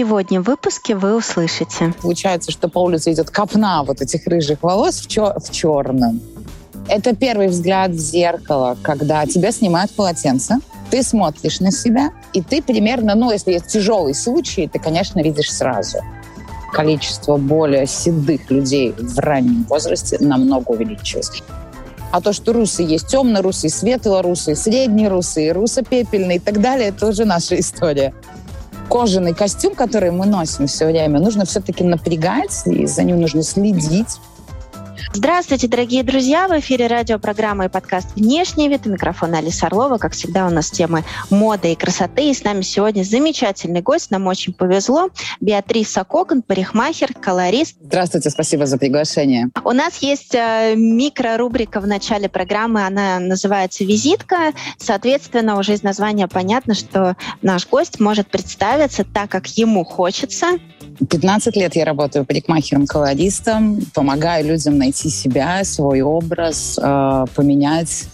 Сегодня в выпуске вы услышите. Получается, что по улице идет копна вот этих рыжих волос в, чер- в черном. Это первый взгляд в зеркало, когда тебя снимают полотенце, ты смотришь на себя, и ты примерно, ну, если есть тяжелый случай, ты, конечно, видишь сразу. Количество более седых людей в раннем возрасте намного увеличилось. А то, что русы есть темно-русые, светло-русые, средние русые, русо-пепельные и так далее, это уже наша история. Кожаный костюм, который мы носим все время, нужно все-таки напрягать, и за ним нужно следить. Здравствуйте, дорогие друзья! В эфире радиопрограмма и подкаст «Внешний вид». У микрофона Алиса Орлова. Как всегда, у нас темы моды и красоты. И с нами сегодня замечательный гость. Нам очень повезло. Беатриса Кокон, парикмахер, колорист. Здравствуйте, спасибо за приглашение. У нас есть э, микрорубрика в начале программы. Она называется «Визитка». Соответственно, уже из названия понятно, что наш гость может представиться так, как ему хочется. 15 лет я работаю парикмахером-колористом, помогаю людям найти себя, свой образ, э, поменять,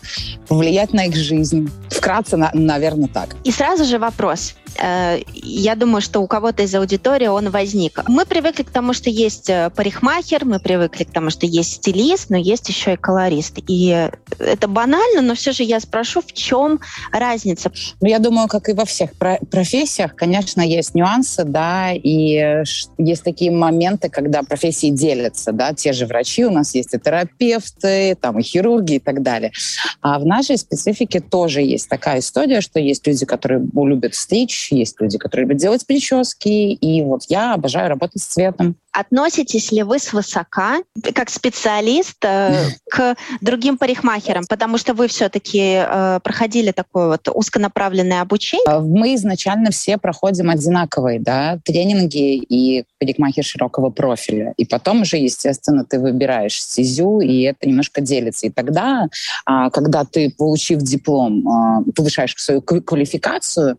повлиять на их жизнь. Вкратце, на, наверное, так. И сразу же вопрос. Э, я думаю, что у кого-то из аудитории он возник. Мы привыкли к тому, что есть э, парикмахер, мы привыкли к тому, что есть стилист, но есть еще и колорист. И это банально, но все же я спрошу, в чем разница? Ну, я думаю, как и во всех профессиях, конечно, есть нюансы, да, и есть такие моменты, когда профессии делятся, да, те же врачи, у нас есть и терапевты, там, и хирурги и так далее. А в нашей специфике тоже есть такая история, что есть люди, которые любят стричь, есть люди, которые любят делать прически, и вот я обожаю работать с цветом. Относитесь ли вы свысока, как специалист, э, к другим парикмахерам? Потому что вы все-таки э, проходили такое вот узконаправленное обучение. А мы изначально все проходим одинаковые да, тренинги и парикмахер широкого профиля. И потом уже, естественно, ты выбираешь стезю, и это немножко делится. И тогда, а, когда ты, получив диплом, повышаешь свою квалификацию,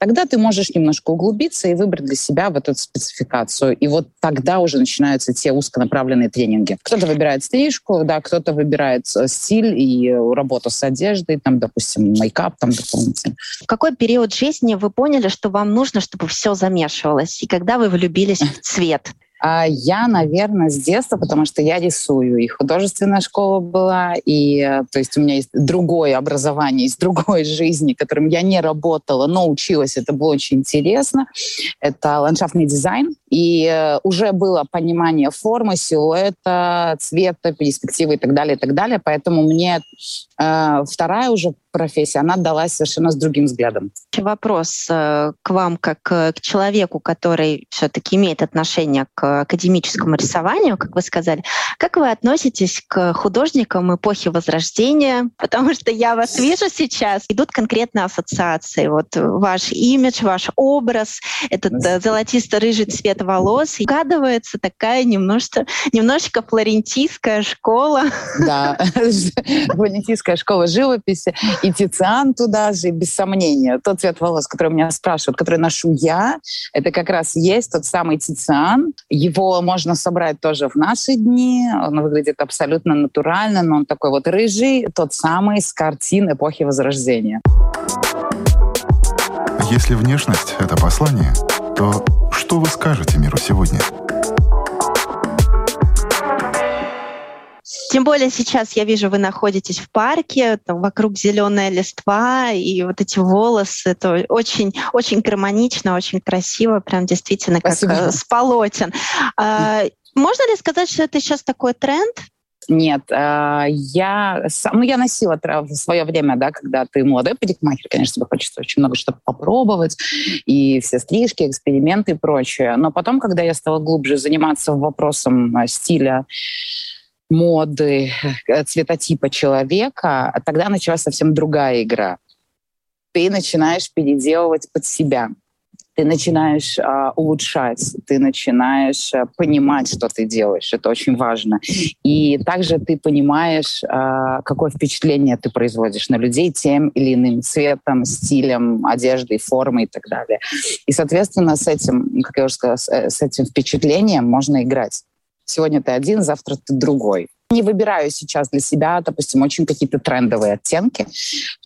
тогда ты можешь немножко углубиться и выбрать для себя вот эту спецификацию. И вот тогда уже начинаются те узконаправленные тренинги. Кто-то выбирает стрижку, да, кто-то выбирает э, стиль и работу с одеждой, там, допустим, мейкап там дополнительно. В какой период жизни вы поняли, что вам нужно, чтобы все замешивалось? И когда вы влюбились в цвет? А я, наверное, с детства, потому что я рисую, и художественная школа была, и э, то есть у меня есть другое образование из другой жизни, которым я не работала, но училась, это было очень интересно. Это ландшафтный дизайн, и э, уже было понимание формы, силуэта, цвета, перспективы и так далее, и так далее. Поэтому мне э, вторая уже профессия, она далась совершенно с другим взглядом. Вопрос к вам, как к человеку, который все-таки имеет отношение к академическому рисованию, как вы сказали. Как вы относитесь к художникам эпохи Возрождения? Потому что я вас вижу сейчас, идут конкретные ассоциации. Вот ваш имидж, ваш образ, этот золотисто-рыжий цвет волос. И угадывается такая немножко, немножечко флорентийская школа. Да, флорентийская школа живописи. И Тициан туда же, без сомнения. Тот цвет волос, который меня спрашивают, который ношу я, это как раз есть тот самый Тициан. Его можно собрать тоже в наши дни. Он выглядит абсолютно натурально, но он такой вот рыжий, тот самый с картин эпохи Возрождения. Если внешность — это послание, то что вы скажете миру сегодня? Тем более сейчас я вижу, вы находитесь в парке, там вокруг зеленая листва и вот эти волосы. Это очень, очень гармонично, очень красиво, прям действительно как Спасибо. Э, с полотен. А, можно ли сказать, что это сейчас такой тренд? Нет, э, я, ну, я носила в свое время, да, когда ты молодой парикмахер, конечно, тебе хочется очень много что попробовать, и все стрижки, эксперименты и прочее. Но потом, когда я стала глубже заниматься вопросом э, стиля, моды, э, цветотипа человека, тогда началась совсем другая игра. Ты начинаешь переделывать под себя ты начинаешь а, улучшать, ты начинаешь а, понимать, что ты делаешь. Это очень важно. И также ты понимаешь, а, какое впечатление ты производишь на людей тем или иным цветом, стилем, одеждой, формой и так далее. И, соответственно, с этим, как я уже сказала, с этим впечатлением можно играть. Сегодня ты один, завтра ты другой не выбираю сейчас для себя, допустим, очень какие-то трендовые оттенки,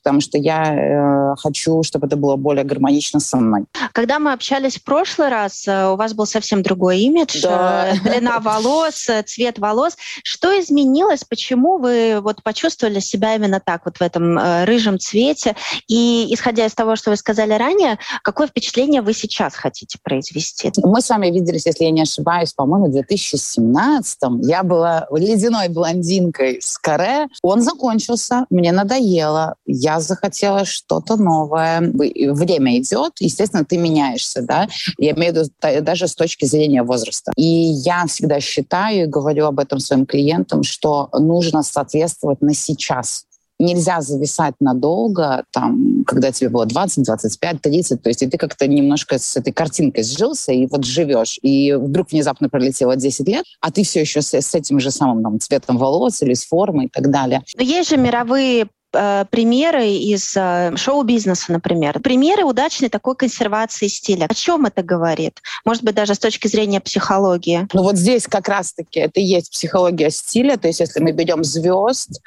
потому что я э, хочу, чтобы это было более гармонично со мной. Когда мы общались в прошлый раз, э, у вас был совсем другой имидж, да. э, длина волос, э, цвет волос. Что изменилось? Почему вы вот почувствовали себя именно так, вот в этом э, рыжем цвете? И исходя из того, что вы сказали ранее, какое впечатление вы сейчас хотите произвести? Мы с вами виделись, если я не ошибаюсь, по-моему, в 2017 Я была ледяной блондинкой с каре. Он закончился, мне надоело, я захотела что-то новое. Время идет, естественно, ты меняешься, да. Я имею в виду даже с точки зрения возраста. И я всегда считаю и говорю об этом своим клиентам, что нужно соответствовать на сейчас нельзя зависать надолго, там, когда тебе было 20, 25, 30, то есть и ты как-то немножко с этой картинкой сжился и вот живешь, и вдруг внезапно пролетело 10 лет, а ты все еще с, с этим же самым там, цветом волос или с формой и так далее. Но есть же мировые э, примеры из э, шоу-бизнеса, например. Примеры удачной такой консервации стиля. О чем это говорит? Может быть, даже с точки зрения психологии. Ну вот здесь как раз-таки это и есть психология стиля. То есть если мы берем звезд,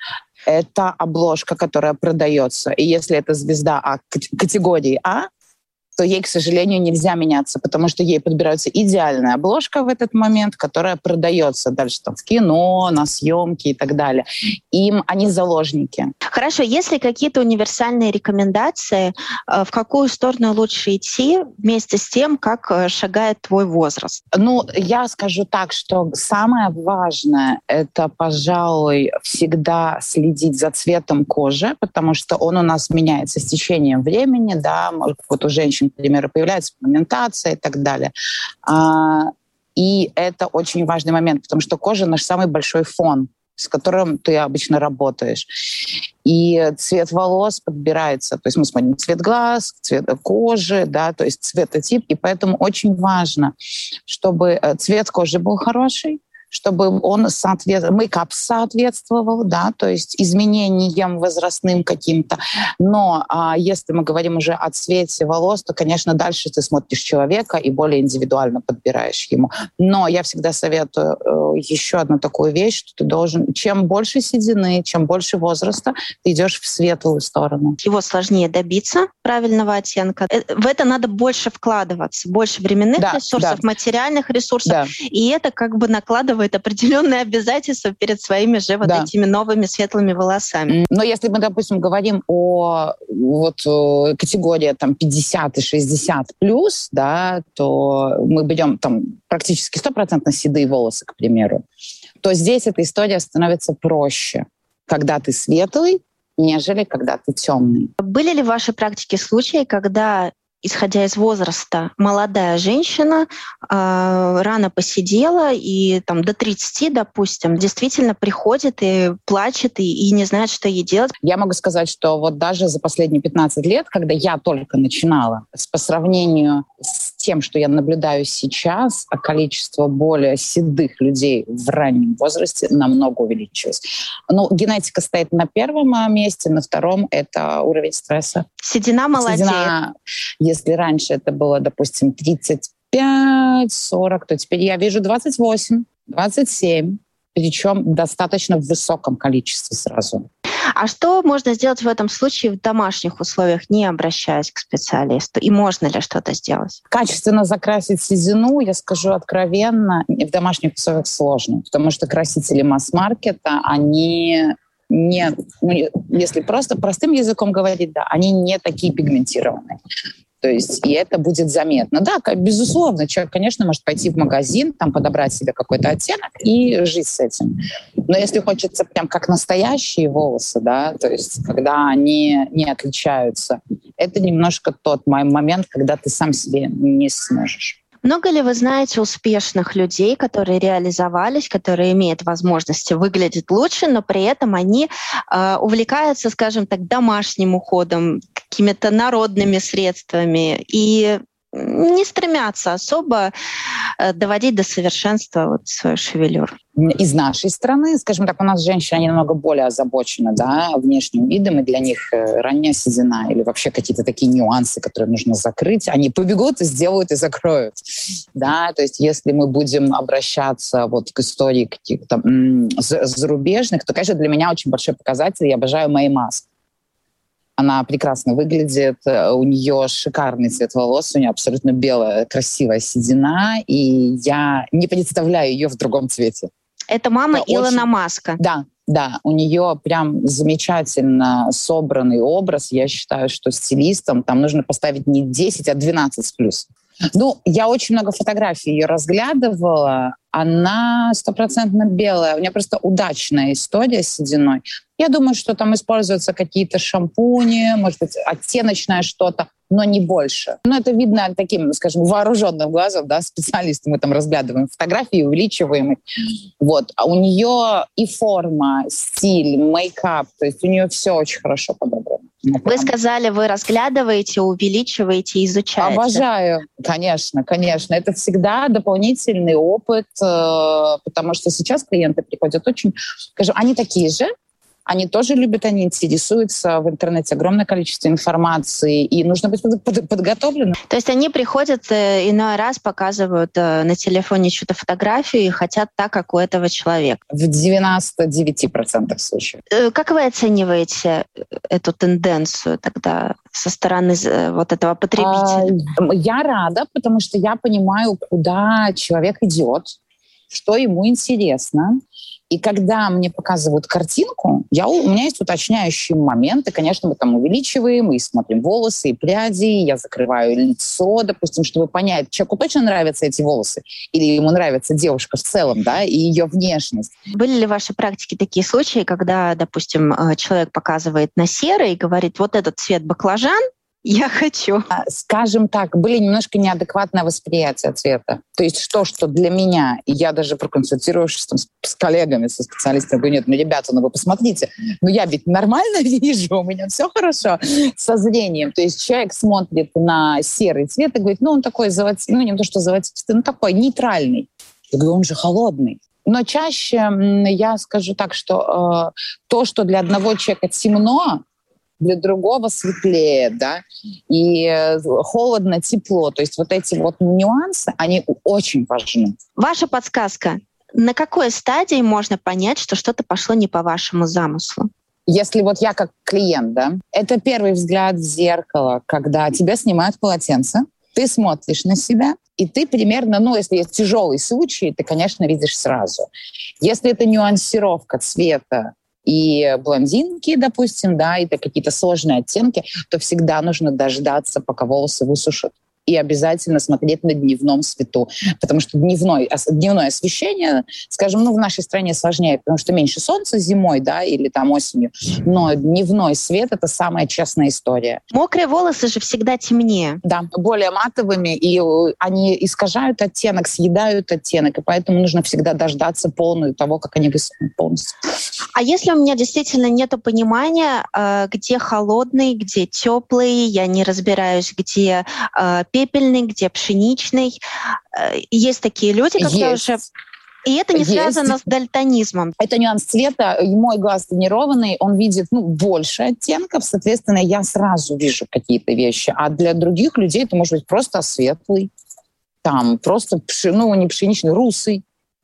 это обложка, которая продается. И если это звезда А категории А, то ей, к сожалению, нельзя меняться, потому что ей подбирается идеальная обложка в этот момент, которая продается дальше там в кино, на съемки и так далее. Им они заложники. Хорошо, если какие-то универсальные рекомендации, э, в какую сторону лучше идти вместе с тем, как э, шагает твой возраст? Ну, я скажу так, что самое важное — это, пожалуй, всегда следить за цветом кожи, потому что он у нас меняется с течением времени, да, вот у женщин например, появляется пигментация и так далее. А, и это очень важный момент, потому что кожа наш самый большой фон с которым ты обычно работаешь. И цвет волос подбирается. То есть мы смотрим цвет глаз, цвет кожи, да, то есть цветотип. И поэтому очень важно, чтобы э, цвет кожи был хороший, чтобы он соответствовал, мейкап соответствовал, да, то есть изменениям возрастным каким-то. Но а, если мы говорим уже о цвете волос, то, конечно, дальше ты смотришь человека и более индивидуально подбираешь ему. Но я всегда советую э, еще одну такую вещь, что ты должен, чем больше седины, чем больше возраста, ты идешь в светлую сторону. Его сложнее добиться правильного оттенка. Э, в это надо больше вкладываться, больше временных да, ресурсов, да. материальных ресурсов, да. и это как бы накладывает накладывает определенные обязательства перед своими же вот да. этими новыми светлыми волосами. Но если мы, допустим, говорим о вот э, категории там 50 и 60 плюс, да, то мы берем там практически стопроцентно седые волосы, к примеру, то здесь эта история становится проще. Когда ты светлый, нежели когда ты темный. Были ли в вашей практике случаи, когда исходя из возраста, молодая женщина э, рано посидела и там до 30, допустим, действительно приходит и плачет и, и не знает, что ей делать. Я могу сказать, что вот даже за последние 15 лет, когда я только начинала, по сравнению с тем, что я наблюдаю сейчас, а количество более седых людей в раннем возрасте намного увеличилось. Ну, генетика стоит на первом месте, на втором — это уровень стресса. Седина молодеет. Седина, если раньше это было, допустим, 35, 40, то теперь я вижу 28, 27, причем достаточно в высоком количестве сразу. А что можно сделать в этом случае в домашних условиях, не обращаясь к специалисту? И можно ли что-то сделать? Качественно закрасить седину, я скажу откровенно, в домашних условиях сложно, потому что красители масс-маркета, они не, ну, если просто простым языком говорить, да, они не такие пигментированные. То есть и это будет заметно. Да, безусловно, человек, конечно, может пойти в магазин, там подобрать себе какой-то оттенок и жить с этим. Но если хочется прям как настоящие волосы, да, то есть когда они не отличаются, это немножко тот момент, когда ты сам себе не сможешь. Много ли вы знаете успешных людей, которые реализовались, которые имеют возможности выглядеть лучше, но при этом они э, увлекаются, скажем так, домашним уходом, какими-то народными средствами? И не стремятся особо э, доводить до совершенства вот свою шевелюру. Из нашей страны, скажем так, у нас женщины, они намного более озабочены да, внешним видом, и для них э, ранняя седина или вообще какие-то такие нюансы, которые нужно закрыть, они побегут сделают и закроют. Да, то есть если мы будем обращаться вот к истории каких-то зарубежных, то, конечно, для меня очень большой показатель, я обожаю Мэй Маск она прекрасно выглядит, э, у нее шикарный цвет волос, у нее абсолютно белая, красивая седина, и я не представляю ее в другом цвете. Это мама Это Илона очень... Маска. Да, да, у нее прям замечательно собранный образ. Я считаю, что стилистам там нужно поставить не 10, а 12 плюс. Ну, я очень много фотографий ее разглядывала. Она стопроцентно белая. У нее просто удачная история с сединой. Я думаю, что там используются какие-то шампуни, может быть, оттеночное что-то, но не больше. Но это видно таким, скажем, вооруженным глазом, да, специалисты. Мы там разглядываем фотографии, увеличиваем их. Вот. А у нее и форма, стиль, мейкап, то есть у нее все очень хорошо подобрано. Вы сказали, вы разглядываете, увеличиваете, изучаете. Обожаю, конечно, конечно. Это всегда дополнительный опыт, э, потому что сейчас клиенты приходят очень, скажем, они такие же, они тоже любят, они интересуются в интернете огромное количество информации, и нужно быть под, под, подготовленным. То есть они приходят э, иной раз, показывают э, на телефоне что-то фотографию и хотят так, как у этого человека? В 99% случаев. Э, как вы оцениваете эту тенденцию тогда со стороны вот этого потребителя? А, я рада, потому что я понимаю, куда человек идет, что ему интересно. И когда мне показывают картинку, я, у меня есть уточняющие моменты. Конечно, мы там увеличиваем и смотрим волосы и пряди. Я закрываю лицо, допустим, чтобы понять, человеку точно нравятся эти волосы или ему нравится девушка в целом, да, и ее внешность. Были ли в вашей практике такие случаи, когда, допустим, э, человек показывает на серый и говорит, вот этот цвет баклажан, я хочу. А, скажем так, были немножко неадекватное восприятие цвета. То есть что, что для меня, я даже проконсультировавшись там, с, с коллегами, со специалистами, говорю, нет, ну, ребята, ну вы посмотрите, ну я ведь нормально вижу, у меня все хорошо со зрением. То есть человек смотрит на серый цвет и говорит, ну он такой золотистый, ну не то, что золотистый, ну такой нейтральный. Я говорю, он же холодный. Но чаще я скажу так, что э, то, что для одного человека темно, для другого светлее, да, и э, холодно, тепло. То есть вот эти вот нюансы, они очень важны. Ваша подсказка. На какой стадии можно понять, что что-то пошло не по вашему замыслу? Если вот я как клиент, да, это первый взгляд в зеркало, когда тебя снимают полотенце, ты смотришь на себя, и ты примерно, ну, если есть тяжелый случай, ты, конечно, видишь сразу. Если это нюансировка цвета, и блондинки, допустим, да, это какие-то сложные оттенки, то всегда нужно дождаться, пока волосы высушат и обязательно смотреть на дневном свету. Потому что дневной, дневное освещение, скажем, ну, в нашей стране сложнее, потому что меньше солнца зимой, да, или там осенью. Но дневной свет — это самая честная история. Мокрые волосы же всегда темнее. Да, более матовыми, и они искажают оттенок, съедают оттенок, и поэтому нужно всегда дождаться полную того, как они высохнут полностью. А если у меня действительно нет понимания, э, где холодный, где теплый, я не разбираюсь, где э, пепельный, где пшеничный. Э, есть такие люди, которые Есть. уже и это не Есть. связано с дальтонизмом. Это нюанс цвета. Мой глаз тренированный, он видит ну, больше оттенков, соответственно, я сразу вижу какие-то вещи. А для других людей это может быть просто светлый, там просто, ну, не пшеничный, русый.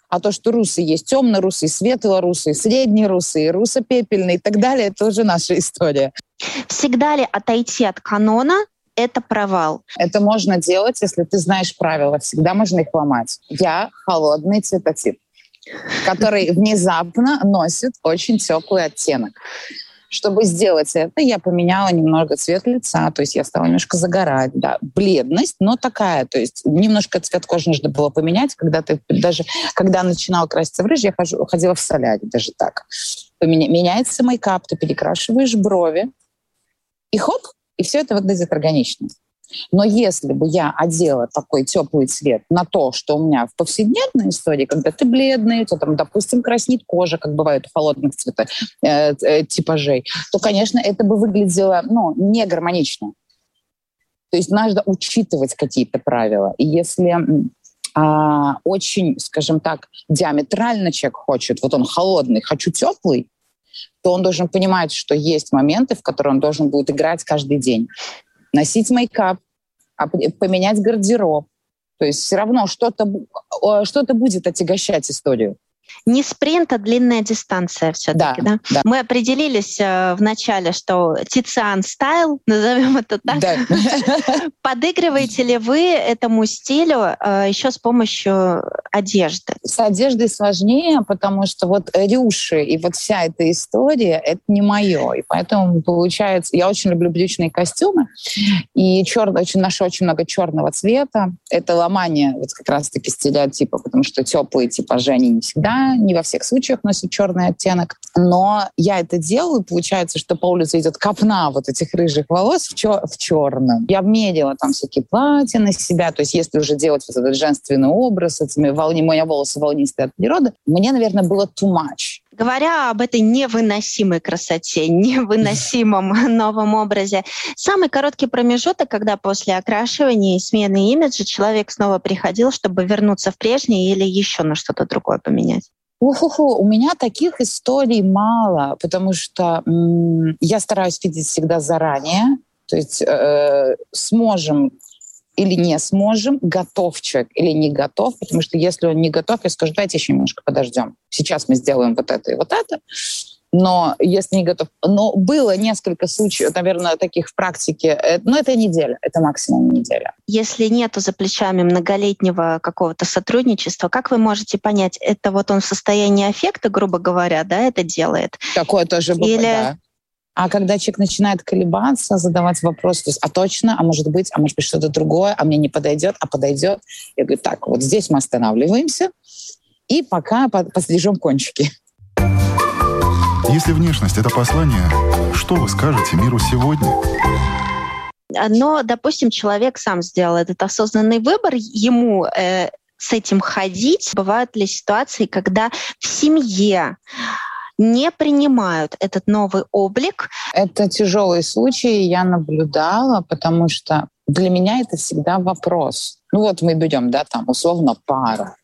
А то, что русы есть темно-русый, светло-русый, средний-русый, руссо-пепельный и так далее, это уже наша история. Всегда ли отойти от канона это провал. Это можно делать, если ты знаешь правила. Всегда можно их ломать. Я холодный цветотип, который внезапно носит очень теплый оттенок. Чтобы сделать это, я поменяла немного цвет лица, то есть я стала немножко загорать, да, бледность, но такая, то есть немножко цвет кожи нужно было поменять, когда ты даже, когда начинала краситься в рыжий, я хожу, ходила в соляре, даже так. Поменя, меняется мейкап, ты перекрашиваешь брови, и хоп, и все это выглядит органично. Но если бы я одела такой теплый цвет на то, что у меня в повседневной истории, когда ты бледный, у тебя там, допустим, краснит кожа, как бывает у холодных цветов, э, э, типажей, то, конечно, это бы выглядело ну, не гармонично. То есть надо учитывать какие-то правила. И если а, очень, скажем так, диаметрально человек хочет, вот он холодный, хочу теплый, то он должен понимать, что есть моменты, в которые он должен будет играть каждый день. Носить мейкап, поменять гардероб. То есть все равно что-то что будет отягощать историю. Не спринт, а длинная дистанция все-таки, да, да? да? Мы определились э, в начале, что Тициан стайл, назовем это так. Да. Подыгрываете ли вы этому стилю э, еще с помощью одежды? С одеждой сложнее, потому что вот рюши и вот вся эта история — это не мое. И поэтому получается... Я очень люблю брючные костюмы, и черный, очень, ношу очень много черного цвета. Это ломание вот как раз-таки стереотипа, потому что теплые типажи, они не всегда не во всех случаях носит черный оттенок, но я это делаю, получается, что по улице идет копна вот этих рыжих волос в, чер- в черном. Я мерила там всякие платья на себя, то есть если уже делать вот этот женственный образ, этими волни, мои волосы волнистые от природы, мне, наверное, было too much. Говоря об этой невыносимой красоте, невыносимом новом образе, самый короткий промежуток, когда после окрашивания и смены имиджа человек снова приходил, чтобы вернуться в прежний или еще на что-то другое поменять? Уху-ху, у меня таких историй мало, потому что м- я стараюсь видеть всегда заранее. То есть э, сможем или не сможем, готов человек или не готов, потому что если он не готов, я скажу, давайте еще немножко подождем. Сейчас мы сделаем вот это и вот это, но если не готов... Но было несколько случаев, наверное, таких в практике, э, но это неделя, это максимум неделя. Если нету за плечами многолетнего какого-то сотрудничества, как вы можете понять, это вот он в состоянии аффекта, грубо говоря, да, это делает? Такое тоже бывает, Или... да. А когда человек начинает колебаться, задавать вопросы, то есть, а точно, а может быть, а может быть что-то другое, а мне не подойдет, а подойдет, я говорю, так, вот здесь мы останавливаемся, и пока пострижем кончики. Если внешность — это послание, что вы скажете миру сегодня? Но, допустим, человек сам сделал этот осознанный выбор, ему э, с этим ходить. Бывают ли ситуации, когда в семье не принимают этот новый облик. Это тяжелые случаи, я наблюдала, потому что для меня это всегда вопрос. Ну вот мы берем, да, там условно пара.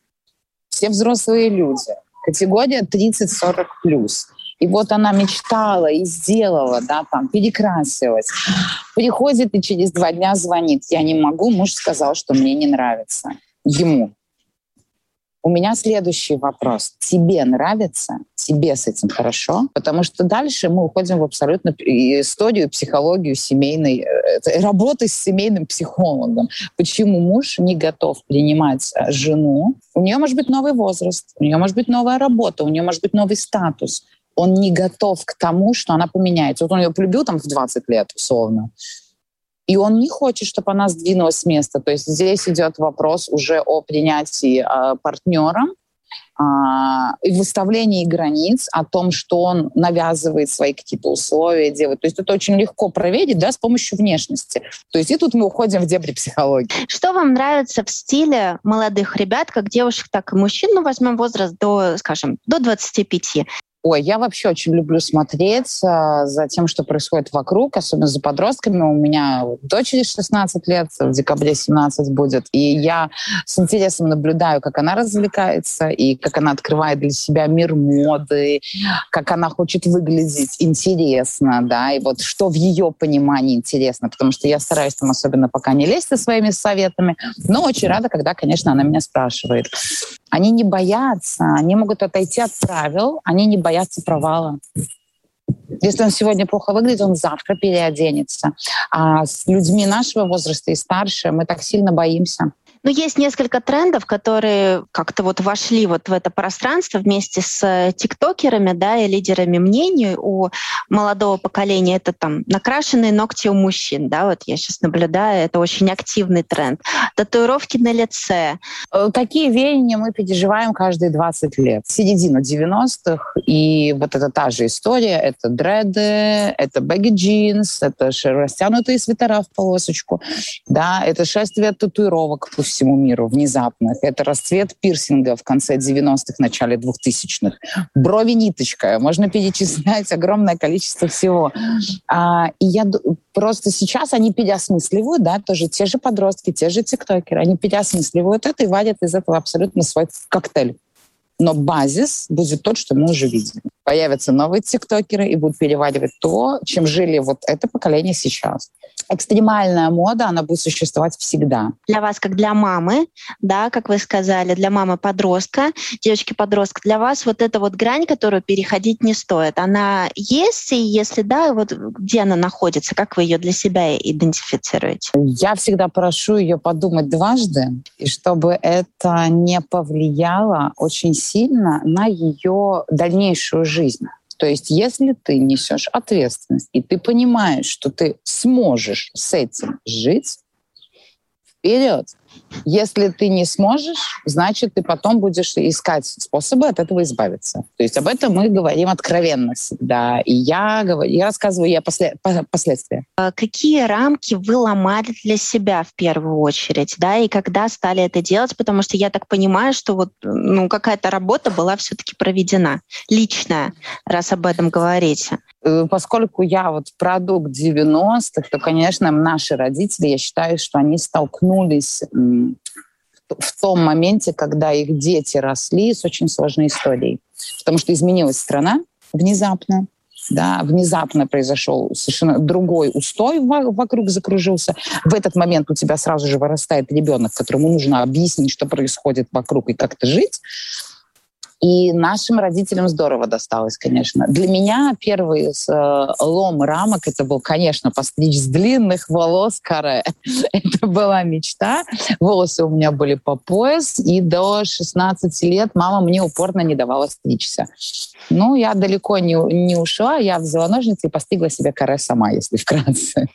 Все взрослые люди. Категория 30-40 плюс. И вот она мечтала и сделала, да, там, перекрасилась. Приходит и через два дня звонит. Я не могу, муж сказал, что мне не нравится. Ему. У меня следующий вопрос. Тебе нравится? Тебе с этим хорошо? Потому что дальше мы уходим в абсолютно историю, психологию семейной, э, работы с семейным психологом. Почему муж не готов принимать э, жену? У нее может быть новый возраст, у нее может быть новая работа, у нее может быть новый статус. Он не готов к тому, что она поменяется. Вот он ее полюбил там в 20 лет, условно. И он не хочет, чтобы она сдвинулась с места. То есть здесь идет вопрос уже о принятии э, партнера э, и выставлении границ, о том, что он навязывает свои какие-то условия делать. То есть это очень легко проверить да, с помощью внешности. То есть и тут мы уходим в дебри психологии. Что вам нравится в стиле молодых ребят, как девушек, так и мужчин? Ну, возьмем возраст до, скажем, до 25. Ой, я вообще очень люблю смотреть э, за тем, что происходит вокруг, особенно за подростками. У меня дочери 16 лет, в декабре 17 будет. И я с интересом наблюдаю, как она развлекается, и как она открывает для себя мир моды, как она хочет выглядеть интересно, да, и вот что в ее понимании интересно, потому что я стараюсь там особенно пока не лезть со своими советами, но очень рада, когда, конечно, она меня спрашивает. Они не боятся, они могут отойти от правил, они не боятся провала. Если он сегодня плохо выглядит, он завтра переоденется. А с людьми нашего возраста и старше мы так сильно боимся. Ну, есть несколько трендов, которые как-то вот вошли вот в это пространство вместе с э, тиктокерами, да, и лидерами мнений у молодого поколения. Это там накрашенные ногти у мужчин, да, вот я сейчас наблюдаю, это очень активный тренд. Татуировки на лице. Э, такие веяния мы переживаем каждые 20 лет. Середина 90-х, и вот это та же история, это дреды, дреды, это бэги джинс, это растянутые свитера в полосочку, да, это шествие татуировок по всему миру внезапных, это расцвет пирсинга в конце 90-х, начале 2000-х, брови ниточка, можно перечислять огромное количество всего. А, и я просто сейчас они переосмысливают, да, тоже те же подростки, те же тиктокеры, они переосмысливают это и вадят из этого абсолютно свой коктейль. Но базис будет тот, что мы уже видели. Появятся новые тиктокеры и будут переваривать то, чем жили вот это поколение сейчас экстремальная мода, она будет существовать всегда. Для вас, как для мамы, да, как вы сказали, для мамы-подростка, девочки-подростка, для вас вот эта вот грань, которую переходить не стоит, она есть? И если да, вот где она находится? Как вы ее для себя идентифицируете? Я всегда прошу ее подумать дважды, и чтобы это не повлияло очень сильно на ее дальнейшую жизнь. То есть если ты несешь ответственность, и ты понимаешь, что ты сможешь с этим жить, вперед. Если ты не сможешь, значит, ты потом будешь искать способы от этого избавиться. То есть об этом мы говорим откровенно всегда. И я, говорю, я рассказываю я после, последствия. А какие рамки вы ломали для себя в первую очередь, да, и когда стали это делать? Потому что я так понимаю, что вот ну, какая-то работа была все-таки проведена, личная, раз об этом говорите. Э, поскольку я вот продукт 90-х, то, конечно, наши родители, я считаю, что они столкнулись в том моменте, когда их дети росли с очень сложной историей. Потому что изменилась страна внезапно, да, внезапно произошел совершенно другой устой вокруг закружился. В этот момент у тебя сразу же вырастает ребенок, которому нужно объяснить, что происходит вокруг и как-то жить. И нашим родителям здорово досталось, конечно. Для меня первый э, лом рамок это был, конечно, постричь с длинных волос каре. это была мечта. Волосы у меня были по пояс, и до 16 лет мама мне упорно не давала стричься. Ну, я далеко не, не ушла, я взяла ножницы и постригла себе каре сама, если вкратце.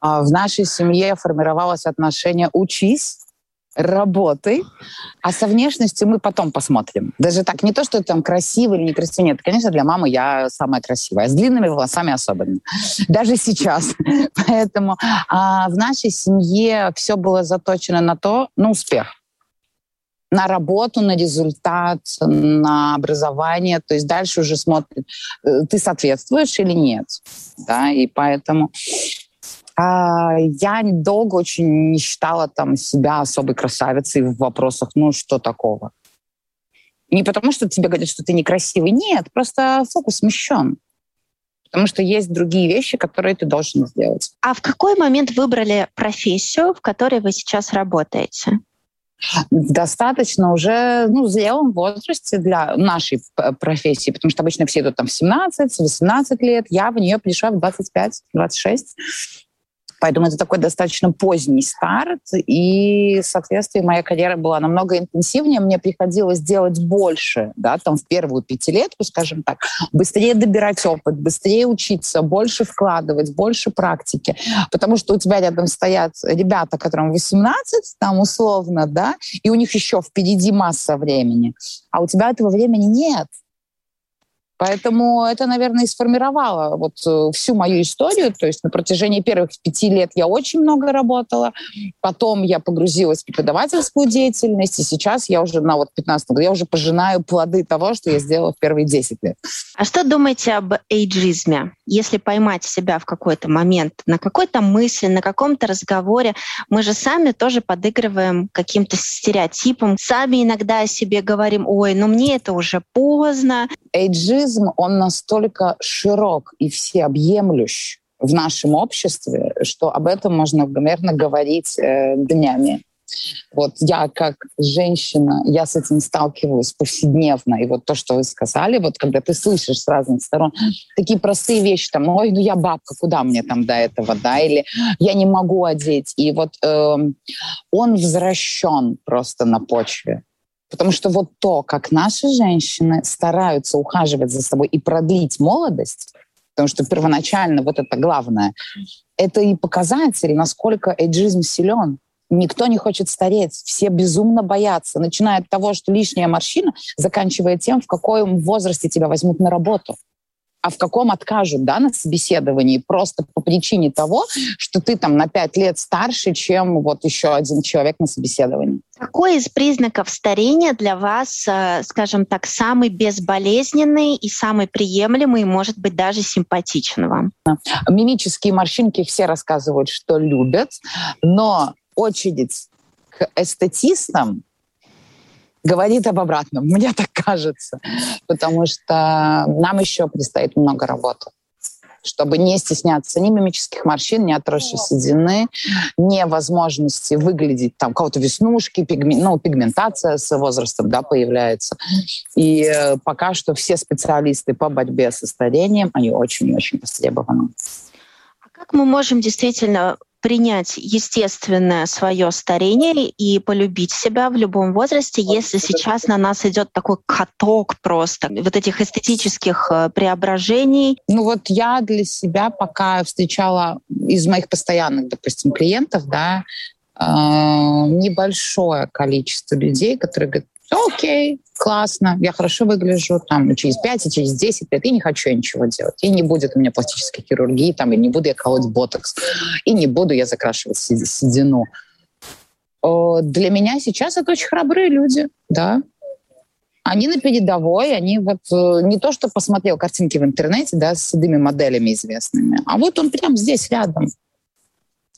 А в нашей семье формировалось отношение «учись», работы, а со внешностью мы потом посмотрим. Даже так, не то, что там красивый или некрасивый. Нет, конечно, для мамы я самая красивая. С длинными волосами особенно. Даже сейчас. Поэтому а в нашей семье все было заточено на то, на успех на работу, на результат, на образование. То есть дальше уже смотрит, э, ты соответствуешь или нет. Да, и поэтому я долго очень не считала там себя особой красавицей в вопросах, ну что такого. Не потому, что тебе говорят, что ты некрасивый. Нет, просто фокус смещен. Потому что есть другие вещи, которые ты должен сделать. А в какой момент выбрали профессию, в которой вы сейчас работаете? достаточно уже ну, в зрелом возрасте для нашей профессии, потому что обычно все идут там в 17-18 лет, я в нее пришла в 25-26. Поэтому это такой достаточно поздний старт, и, соответственно, моя карьера была намного интенсивнее, мне приходилось делать больше, да, там в первую пятилетку, скажем так, быстрее добирать опыт, быстрее учиться, больше вкладывать, больше практики, потому что у тебя рядом стоят ребята, которым 18, там условно, да, и у них еще впереди масса времени, а у тебя этого времени нет. Поэтому это, наверное, и сформировало вот э, всю мою историю. То есть на протяжении первых пяти лет я очень много работала. Потом я погрузилась в преподавательскую деятельность. И сейчас я уже на вот 15 году, я уже пожинаю плоды того, что я сделала в первые 10 лет. А что думаете об эйджизме? Если поймать себя в какой-то момент, на какой-то мысли, на каком-то разговоре, мы же сами тоже подыгрываем каким-то стереотипам. Сами иногда о себе говорим, ой, ну мне это уже поздно. Эйджизм он настолько широк и всеобъемлющ в нашем обществе, что об этом можно, наверное, говорить э, днями. Вот я как женщина, я с этим сталкиваюсь повседневно. И вот то, что вы сказали, вот когда ты слышишь с разных сторон такие простые вещи, там, ой, ну я бабка, куда мне там до этого, да, или я не могу одеть. И вот э, он возвращен просто на почве Потому что вот то, как наши женщины стараются ухаживать за собой и продлить молодость, потому что первоначально вот это главное, это и показатель, насколько эйджизм силен. Никто не хочет стареть, все безумно боятся, начиная от того, что лишняя морщина, заканчивая тем, в каком возрасте тебя возьмут на работу. А в каком откажут да, на собеседовании просто по причине того, что ты там на пять лет старше, чем вот еще один человек на собеседовании. Какой из признаков старения для вас, э, скажем так, самый безболезненный и самый приемлемый, может быть, даже симпатичный вам? Мимические морщинки все рассказывают, что любят, но очередь к эстетистам говорит об обратном. Мне так кажется. Потому что нам еще предстоит много работы чтобы не стесняться ни мимических морщин, ни отросшей седины, ни возможности выглядеть там кого-то веснушки, пигмен, ну, пигментация с возрастом да, появляется. И э, пока что все специалисты по борьбе со старением, они очень-очень востребованы. А как мы можем действительно принять естественное свое старение и полюбить себя в любом возрасте, если сейчас на нас идет такой каток просто вот этих эстетических э, преображений? Ну вот я для себя пока встречала из моих постоянных, допустим, клиентов, да, э, небольшое количество людей, которые говорят, окей, классно, я хорошо выгляжу, там, через 5 и через 10 лет, и не хочу я ничего делать. И не будет у меня пластической хирургии, там, и не буду я колоть ботокс, и не буду я закрашивать седину. Для меня сейчас это очень храбрые люди, да. Они на передовой, они вот э, не то, что посмотрел картинки в интернете, да, с седыми моделями известными, а вот он прям здесь рядом.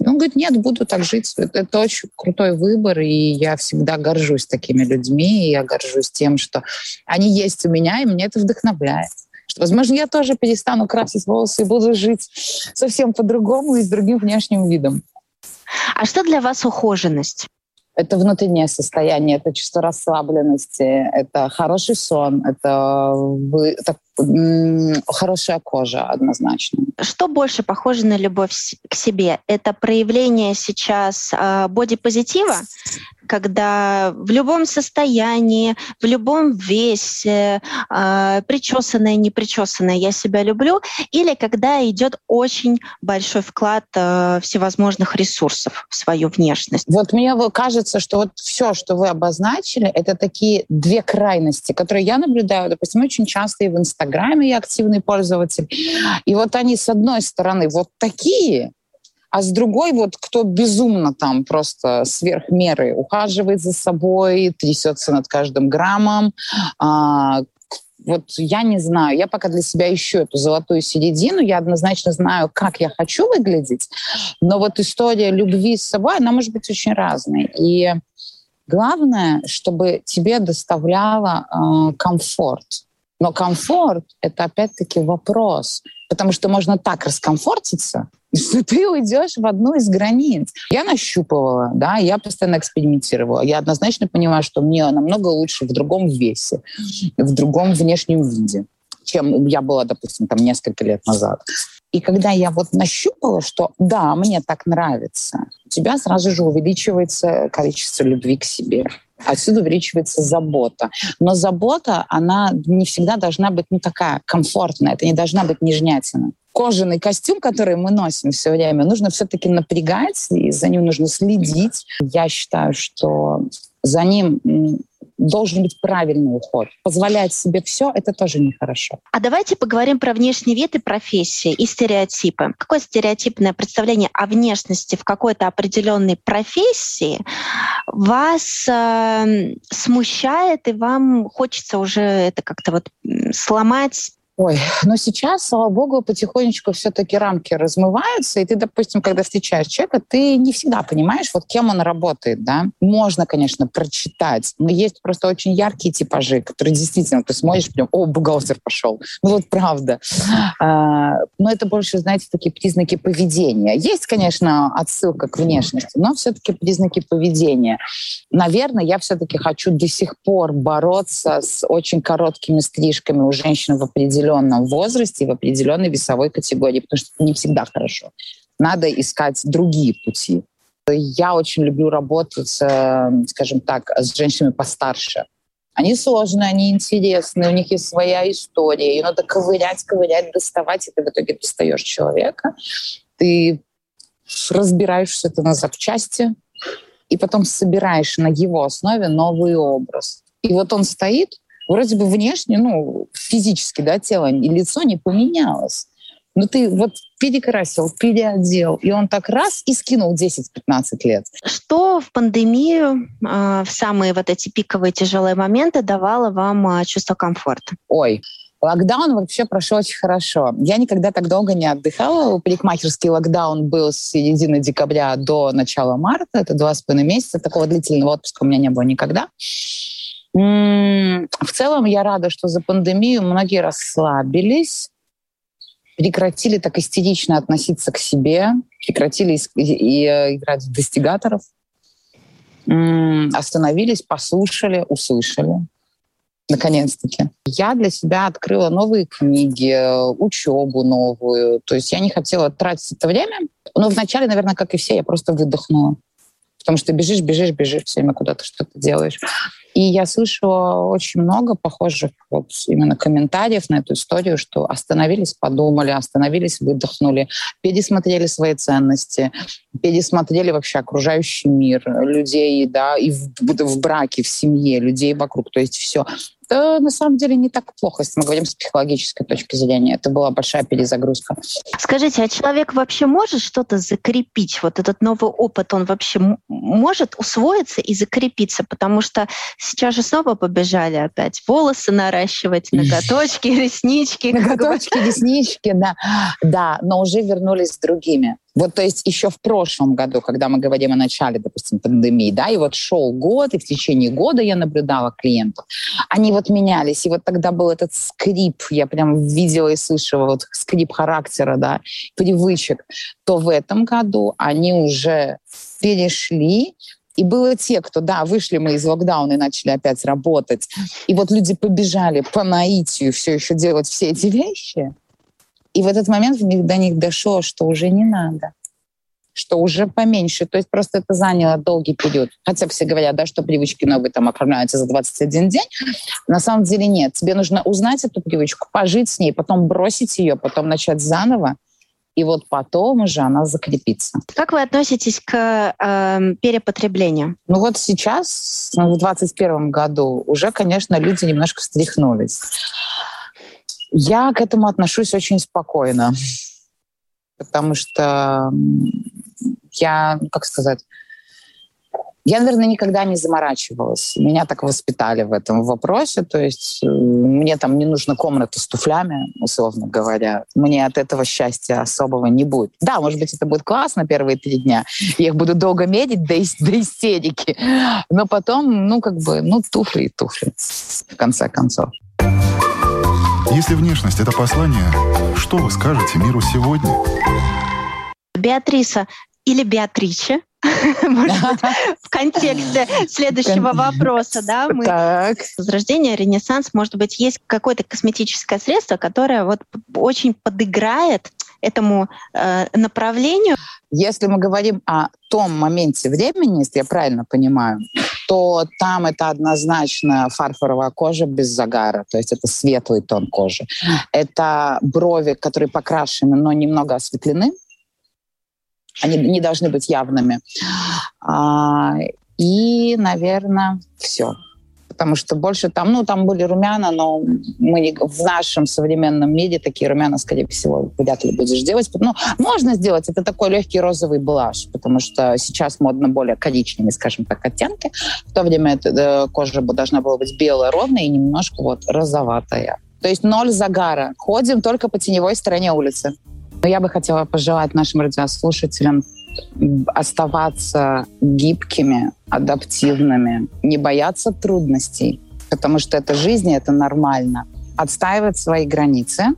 Он говорит, нет, буду так жить. Это, очень крутой выбор, и я всегда горжусь такими людьми, и я горжусь тем, что они есть у меня, и мне это вдохновляет. Что, возможно, я тоже перестану красить волосы и буду жить совсем по-другому и с другим внешним видом. А что для вас ухоженность? Это внутреннее состояние, это чувство расслабленности, это хороший сон, это, это хорошая кожа однозначно. Что больше похоже на любовь к себе? Это проявление сейчас э, бодипозитива, когда в любом состоянии, в любом весе, э, причесанная, не причесанная, я себя люблю, или когда идет очень большой вклад э, всевозможных ресурсов в свою внешность. Вот мне кажется, что вот все, что вы обозначили, это такие две крайности, которые я наблюдаю, допустим, очень часто и в Инстаграме я активный пользователь. И вот они, с одной стороны, вот такие, а с другой вот кто безумно там просто сверх меры ухаживает за собой, трясется над каждым граммом, а, вот я не знаю, я пока для себя ищу эту золотую середину, я однозначно знаю, как я хочу выглядеть, но вот история любви с собой, она может быть очень разной. И главное, чтобы тебе доставляло э, комфорт. Но комфорт — это опять-таки вопрос, потому что можно так раскомфортиться, что ты уйдешь в одну из границ. Я нащупывала, да, я постоянно экспериментировала. Я однозначно понимаю, что мне намного лучше в другом весе, в другом внешнем виде, чем я была, допустим, там несколько лет назад. И когда я вот нащупала, что да, мне так нравится, у тебя сразу же увеличивается количество любви к себе. Отсюда увеличивается забота. Но забота, она не всегда должна быть ну, такая комфортная, это не должна быть нежнятина кожаный костюм, который мы носим все время, нужно все-таки напрягать, и за ним нужно следить. Я считаю, что за ним должен быть правильный уход. Позволять себе все — это тоже нехорошо. А давайте поговорим про внешний вид и профессии, и стереотипы. Какое стереотипное представление о внешности в какой-то определенной профессии вас э, смущает, и вам хочется уже это как-то вот сломать, Ой, но сейчас, слава богу, потихонечку все-таки рамки размываются, и ты, допустим, когда встречаешь человека, ты не всегда понимаешь, вот кем он работает, да. Можно, конечно, прочитать, но есть просто очень яркие типажи, которые действительно, ты смотришь, прям, о, бухгалтер пошел. Ну вот правда. А, но это больше, знаете, такие признаки поведения. Есть, конечно, отсылка к внешности, но все-таки признаки поведения. Наверное, я все-таки хочу до сих пор бороться с очень короткими стрижками у женщин в определенном определенном возрасте, в определенной весовой категории, потому что это не всегда хорошо. Надо искать другие пути. Я очень люблю работать, э, скажем так, с женщинами постарше. Они сложные, они интересные, у них есть своя история. Ее надо ковырять, ковырять, доставать, и ты в итоге достаешь человека. Ты разбираешь все это на запчасти, и потом собираешь на его основе новый образ. И вот он стоит, Вроде бы внешне, ну, физически, да, тело и лицо не поменялось. Но ты вот перекрасил, переодел, и он так раз и скинул 10-15 лет. Что в пандемию, э, в самые вот эти пиковые тяжелые моменты давало вам э, чувство комфорта? Ой, Локдаун вообще прошел очень хорошо. Я никогда так долго не отдыхала. Парикмахерский локдаун был с середины декабря до начала марта. Это два с половиной месяца. Такого длительного отпуска у меня не было никогда. В целом я рада, что за пандемию многие расслабились, прекратили так истерично относиться к себе, прекратили э, играть в достигаторов, остановились, послушали, услышали наконец-таки. Я для себя открыла новые книги, учебу новую. То есть я не хотела тратить это время. Но вначале, наверное, как и все, я просто выдохнула. Потому что бежишь, бежишь, бежишь, все время куда-то что-то делаешь. И я слышала очень много похожих вот именно комментариев на эту историю, что остановились, подумали, остановились, выдохнули, пересмотрели свои ценности, пересмотрели вообще окружающий мир, людей, да, и в, в браке, в семье, людей вокруг, то есть все это на самом деле не так плохо, если мы говорим с психологической точки зрения. Это была большая перезагрузка. Скажите, а человек вообще может что-то закрепить? Вот этот новый опыт, он вообще может усвоиться и закрепиться? Потому что сейчас же снова побежали опять волосы наращивать, ноготочки, реснички. Ноготочки, реснички, да. Да, но уже вернулись с другими. Вот, то есть еще в прошлом году, когда мы говорим о начале, допустим, пандемии, да, и вот шел год, и в течение года я наблюдала клиентов, они вот менялись, и вот тогда был этот скрип, я прям видела и слышала вот скрип характера, да, привычек, то в этом году они уже перешли и было те, кто, да, вышли мы из локдауна и начали опять работать. И вот люди побежали по наитию все еще делать все эти вещи. И в этот момент в них, до них дошло, что уже не надо что уже поменьше. То есть просто это заняло долгий период. Хотя все говорят, да, что привычки новые там оформляются за 21 день. На самом деле нет. Тебе нужно узнать эту привычку, пожить с ней, потом бросить ее, потом начать заново. И вот потом уже она закрепится. Как вы относитесь к э, перепотреблению? Ну вот сейчас, в 2021 году, уже, конечно, люди немножко встряхнулись. Я к этому отношусь очень спокойно, потому что я, как сказать, я, наверное, никогда не заморачивалась. Меня так воспитали в этом вопросе. То есть э, мне там не нужна комната с туфлями, условно говоря. Мне от этого счастья особого не будет. Да, может быть, это будет классно первые три дня. Я их буду долго медить до, до истерики. Но потом, ну, как бы, ну, туфли и туфли, в конце концов. Если внешность — это послание, что вы скажете миру сегодня? Беатриса или Беатриче, может быть, в контексте следующего вопроса, да, мы так. возрождение, ренессанс, может быть, есть какое-то косметическое средство, которое вот очень подыграет этому э, направлению. Если мы говорим о том моменте времени, если я правильно понимаю, то там это однозначно фарфоровая кожа без загара, то есть это светлый тон кожи. Это брови, которые покрашены, но немного осветлены. Они не должны быть явными. А, и, наверное, все потому что больше там, ну, там были румяна, но мы не, в нашем современном мире такие румяна, скорее всего, вряд ли будешь делать. Ну, можно сделать, это такой легкий розовый блаш, потому что сейчас модно более коричневые, скажем так, оттенки. В то время это, кожа должна была быть белая, ровная и немножко вот розоватая. То есть ноль загара. Ходим только по теневой стороне улицы. Но я бы хотела пожелать нашим радиослушателям оставаться гибкими, адаптивными, не бояться трудностей, потому что это жизнь, и это нормально. Отстаивать свои границы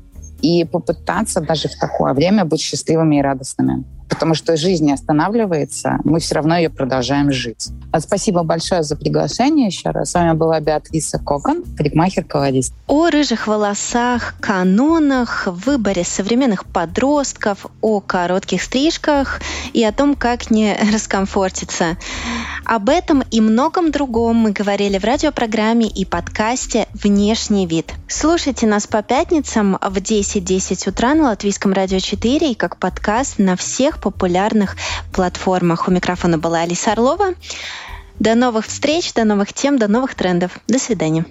и попытаться даже в такое время быть счастливыми и радостными потому что жизнь не останавливается, мы все равно ее продолжаем жить. А спасибо большое за приглашение еще раз. С вами была Беатриса Кокон, парикмахер-колорист. О рыжих волосах, канонах, выборе современных подростков, о коротких стрижках и о том, как не раскомфортиться. Об этом и многом другом мы говорили в радиопрограмме и подкасте «Внешний вид». Слушайте нас по пятницам в 10.10 .10 утра на Латвийском радио 4 и как подкаст на всех популярных платформах. У микрофона была Алиса Орлова. До новых встреч, до новых тем, до новых трендов. До свидания.